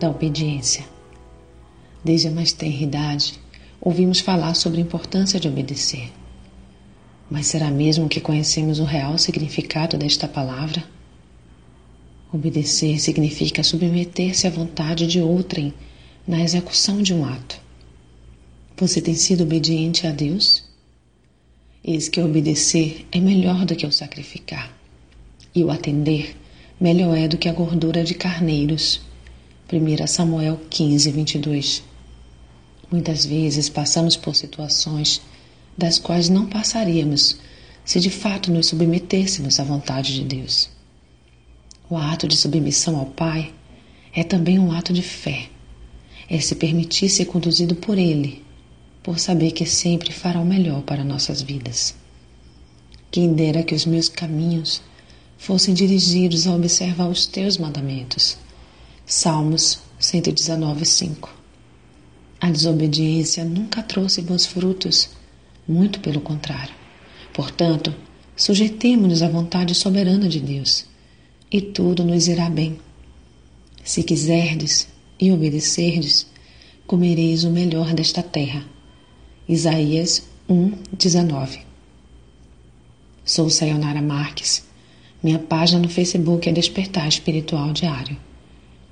da obediência. Desde a mais tenra idade, ouvimos falar sobre a importância de obedecer. Mas será mesmo que conhecemos o real significado desta palavra? Obedecer significa submeter-se à vontade de outrem na execução de um ato. Você tem sido obediente a Deus? Eis que obedecer é melhor do que o sacrificar, e o atender melhor é do que a gordura de carneiros. 1 Samuel 15, 22. Muitas vezes passamos por situações das quais não passaríamos se de fato nos submetêssemos à vontade de Deus. O ato de submissão ao Pai é também um ato de fé. É se permitir ser conduzido por Ele, por saber que sempre fará o melhor para nossas vidas. Quem dera que os meus caminhos fossem dirigidos a observar os teus mandamentos. Salmos 119, 5. A desobediência nunca trouxe bons frutos, muito pelo contrário. Portanto, sujeitemo-nos à vontade soberana de Deus, e tudo nos irá bem. Se quiserdes e obedecerdes, comereis o melhor desta terra Isaías 1, 19. Sou Sayonara Marques. Minha página no Facebook é Despertar Espiritual Diário.